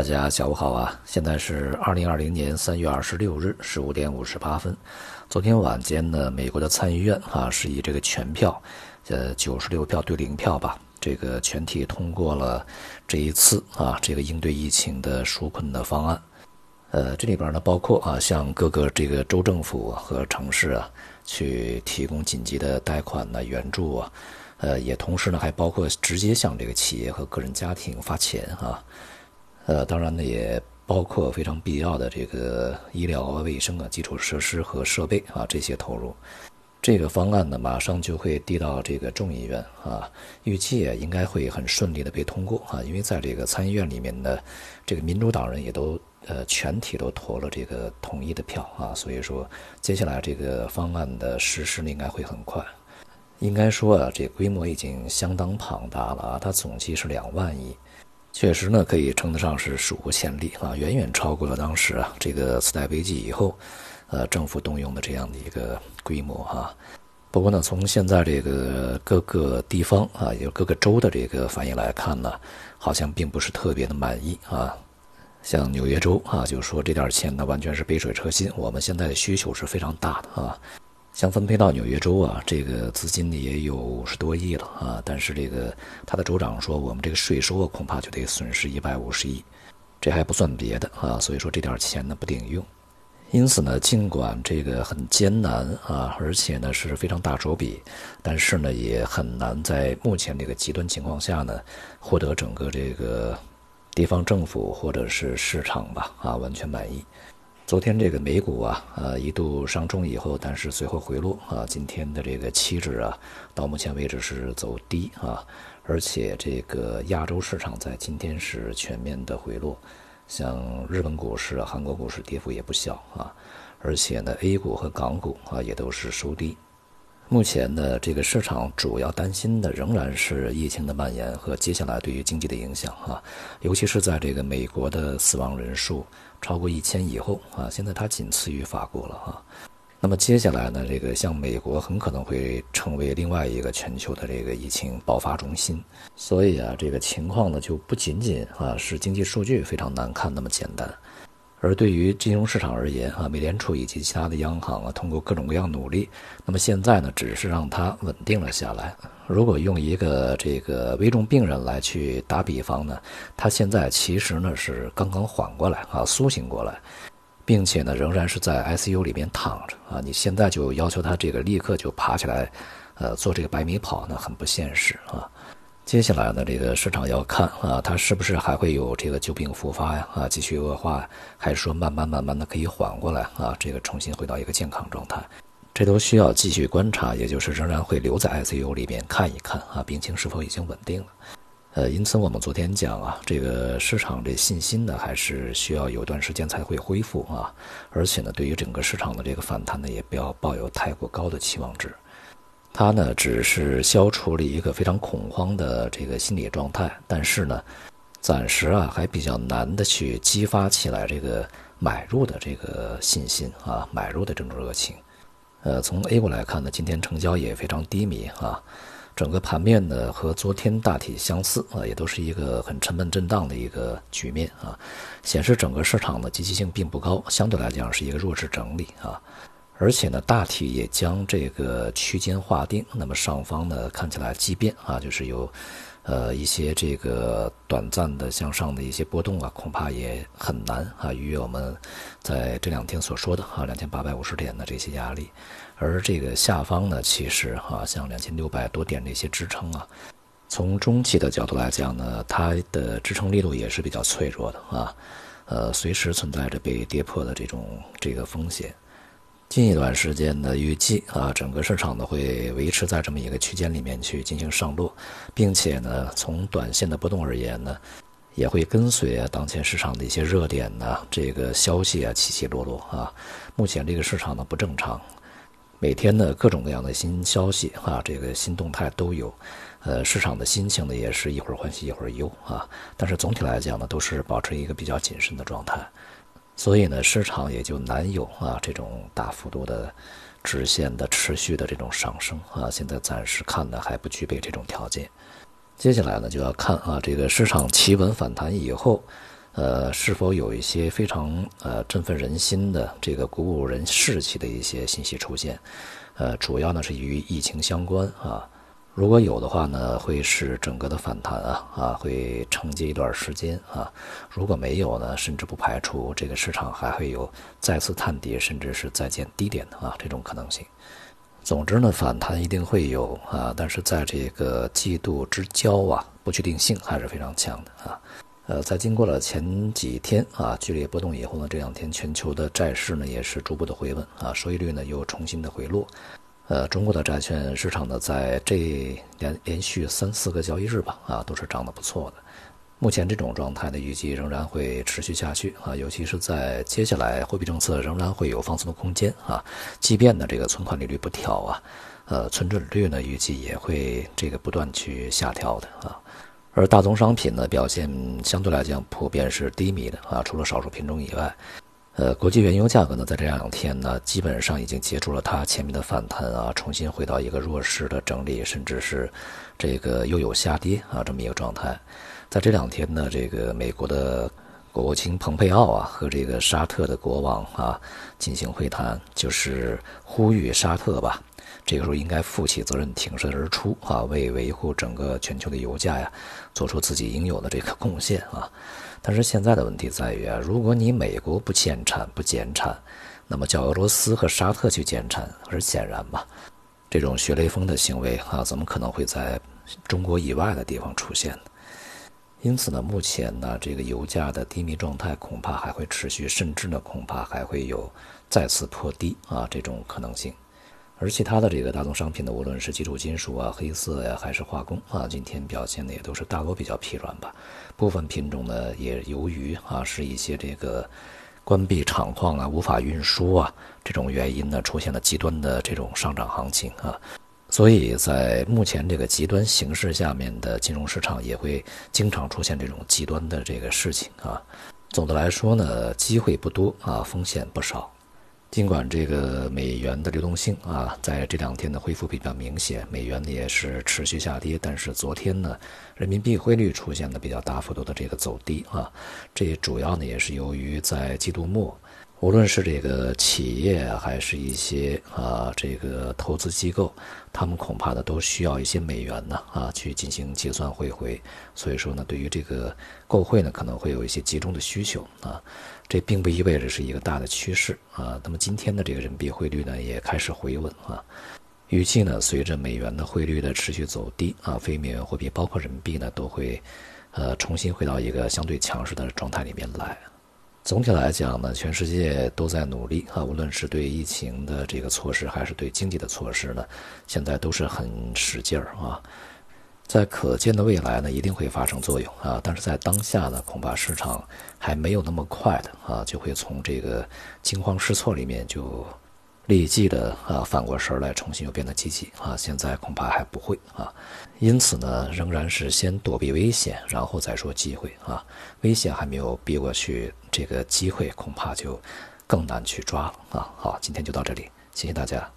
大家下午好啊！现在是二零二零年三月二十六日十五点五十八分。昨天晚间呢，美国的参议院啊是以这个全票，呃九十六票对零票吧，这个全体通过了这一次啊这个应对疫情的纾困的方案。呃，这里边呢包括啊向各个这个州政府和城市啊去提供紧急的贷款呢援助啊，呃也同时呢还包括直接向这个企业和个人家庭发钱啊。呃，当然呢，也包括非常必要的这个医疗、卫生啊、基础设施和设备啊这些投入。这个方案呢，马上就会递到这个众议院啊，预计也应该会很顺利的被通过啊，因为在这个参议院里面的这个民主党人也都呃全体都投了这个统一的票啊，所以说接下来这个方案的实施呢应该会很快。应该说啊，这规模已经相当庞大了啊，它总计是两万亿。确实呢，可以称得上是史无前例啊，远远超过了当时啊这个次贷危机以后，呃政府动用的这样的一个规模啊。不过呢，从现在这个各个地方啊，也有各个州的这个反应来看呢，好像并不是特别的满意啊。像纽约州啊，就说这点钱呢完全是杯水车薪，我们现在的需求是非常大的啊。想分配到纽约州啊，这个资金呢也有五十多亿了啊，但是这个他的州长说，我们这个税收啊恐怕就得损失一百五十亿，这还不算别的啊，所以说这点钱呢不顶用。因此呢，尽管这个很艰难啊，而且呢是非常大手笔，但是呢也很难在目前这个极端情况下呢，获得整个这个地方政府或者是市场吧啊完全满意。昨天这个美股啊，呃一度上冲以后，但是随后回落啊。今天的这个期指啊，到目前为止是走低啊，而且这个亚洲市场在今天是全面的回落，像日本股市、韩国股市跌幅也不小啊，而且呢，A 股和港股啊也都是收低。目前呢，这个市场主要担心的仍然是疫情的蔓延和接下来对于经济的影响啊，尤其是在这个美国的死亡人数超过一千以后啊，现在它仅次于法国了哈。那么接下来呢，这个像美国很可能会成为另外一个全球的这个疫情爆发中心，所以啊，这个情况呢就不仅仅啊是经济数据非常难看那么简单。而对于金融市场而言，啊，美联储以及其他的央行啊，通过各种各样努力，那么现在呢，只是让它稳定了下来。如果用一个这个危重病人来去打比方呢，他现在其实呢是刚刚缓过来啊，苏醒过来，并且呢仍然是在 ICU 里面躺着啊。你现在就要求他这个立刻就爬起来，呃，做这个百米跑呢，很不现实啊。接下来呢，这个市场要看啊，它是不是还会有这个旧病复发呀？啊，继续恶化，还是说慢慢慢慢的可以缓过来啊？这个重新回到一个健康状态，这都需要继续观察，也就是仍然会留在 ICU 里面看一看啊，病情是否已经稳定了。呃，因此我们昨天讲啊，这个市场这信心呢，还是需要有段时间才会恢复啊，而且呢，对于整个市场的这个反弹呢，也不要抱有太过高的期望值。它呢，只是消除了一个非常恐慌的这个心理状态，但是呢，暂时啊还比较难的去激发起来这个买入的这个信心啊，买入的这种热情。呃，从 A 股来看呢，今天成交也非常低迷啊，整个盘面呢和昨天大体相似啊，也都是一个很沉闷震荡的一个局面啊，显示整个市场的积极性并不高，相对来讲是一个弱势整理啊。而且呢，大体也将这个区间划定。那么上方呢，看起来畸变啊，就是有，呃，一些这个短暂的向上的一些波动啊，恐怕也很难啊逾越我们在这两天所说的啊两千八百五十点的这些压力。而这个下方呢，其实哈像两千六百多点这些支撑啊，从中期的角度来讲呢，它的支撑力度也是比较脆弱的啊，呃，随时存在着被跌破的这种这个风险。近一段时间呢，预计啊，整个市场呢会维持在这么一个区间里面去进行上落，并且呢，从短线的波动而言呢，也会跟随啊当前市场的一些热点呢，这个消息啊起起落落啊。目前这个市场呢不正常，每天呢各种各样的新消息啊，这个新动态都有，呃，市场的心情呢也是一会儿欢喜一会儿忧啊。但是总体来讲呢，都是保持一个比较谨慎的状态。所以呢，市场也就难有啊这种大幅度的直线的持续的这种上升啊。现在暂时看呢还不具备这种条件。接下来呢就要看啊这个市场企稳反弹以后，呃，是否有一些非常呃振奋人心的这个鼓舞人士气的一些信息出现？呃，主要呢是与疫情相关啊。如果有的话呢，会使整个的反弹啊啊会承接一段时间啊。如果没有呢，甚至不排除这个市场还会有再次探底，甚至是再见低点的啊这种可能性。总之呢，反弹一定会有啊，但是在这个季度之交啊，不确定性还是非常强的啊。呃，在经过了前几天啊剧烈波动以后呢，这两天全球的债市呢也是逐步的回稳啊，收益率呢又重新的回落。呃，中国的债券市场呢，在这连连续三四个交易日吧，啊，都是涨得不错的。目前这种状态呢，预计仍然会持续下去啊，尤其是在接下来货币政策仍然会有放松的空间啊。即便呢这个存款利率不调啊，呃，存准率呢预计也会这个不断去下调的啊。而大宗商品呢表现相对来讲普遍是低迷的啊，除了少数品种以外。呃，国际原油价格呢，在这两天呢，基本上已经结束了它前面的反弹啊，重新回到一个弱势的整理，甚至是这个又有下跌啊这么一个状态。在这两天呢，这个美国的国务卿蓬佩奥啊和这个沙特的国王啊进行会谈，就是呼吁沙特吧，这个时候应该负起责任，挺身而出啊，为维护整个全球的油价呀，做出自己应有的这个贡献啊。但是现在的问题在于啊，如果你美国不减产不减产，那么叫俄罗斯和沙特去减产，而显然嘛，这种学雷锋的行为啊，怎么可能会在中国以外的地方出现呢？因此呢，目前呢，这个油价的低迷状态恐怕还会持续，甚至呢，恐怕还会有再次破低啊这种可能性。而其他的这个大宗商品呢，无论是基础金属啊、黑色呀，还是化工啊，今天表现的也都是大多比较疲软吧。部分品种呢，也由于啊是一些这个关闭厂矿啊、无法运输啊这种原因呢，出现了极端的这种上涨行情啊。所以在目前这个极端形势下面的金融市场，也会经常出现这种极端的这个事情啊。总的来说呢，机会不多啊，风险不少。尽管这个美元的流动性啊，在这两天的恢复比较明显，美元呢也是持续下跌，但是昨天呢，人民币汇率出现了比较大幅度的这个走低啊，这主要呢也是由于在季度末。无论是这个企业还是一些啊这个投资机构，他们恐怕呢都需要一些美元呢啊去进行结算汇回，所以说呢对于这个购汇呢可能会有一些集中的需求啊，这并不意味着是一个大的趋势啊。那么今天的这个人民币汇率呢也开始回稳啊，预计呢随着美元的汇率的持续走低啊，非美元货币包括人民币呢都会呃重新回到一个相对强势的状态里面来。总体来讲呢，全世界都在努力啊，无论是对疫情的这个措施，还是对经济的措施呢，现在都是很使劲儿啊。在可见的未来呢，一定会发生作用啊，但是在当下呢，恐怕市场还没有那么快的啊，就会从这个惊慌失措里面就。立即的啊，反过神来，重新又变得积极啊！现在恐怕还不会啊，因此呢，仍然是先躲避危险，然后再说机会啊。危险还没有逼过去，这个机会恐怕就更难去抓了啊！好，今天就到这里，谢谢大家。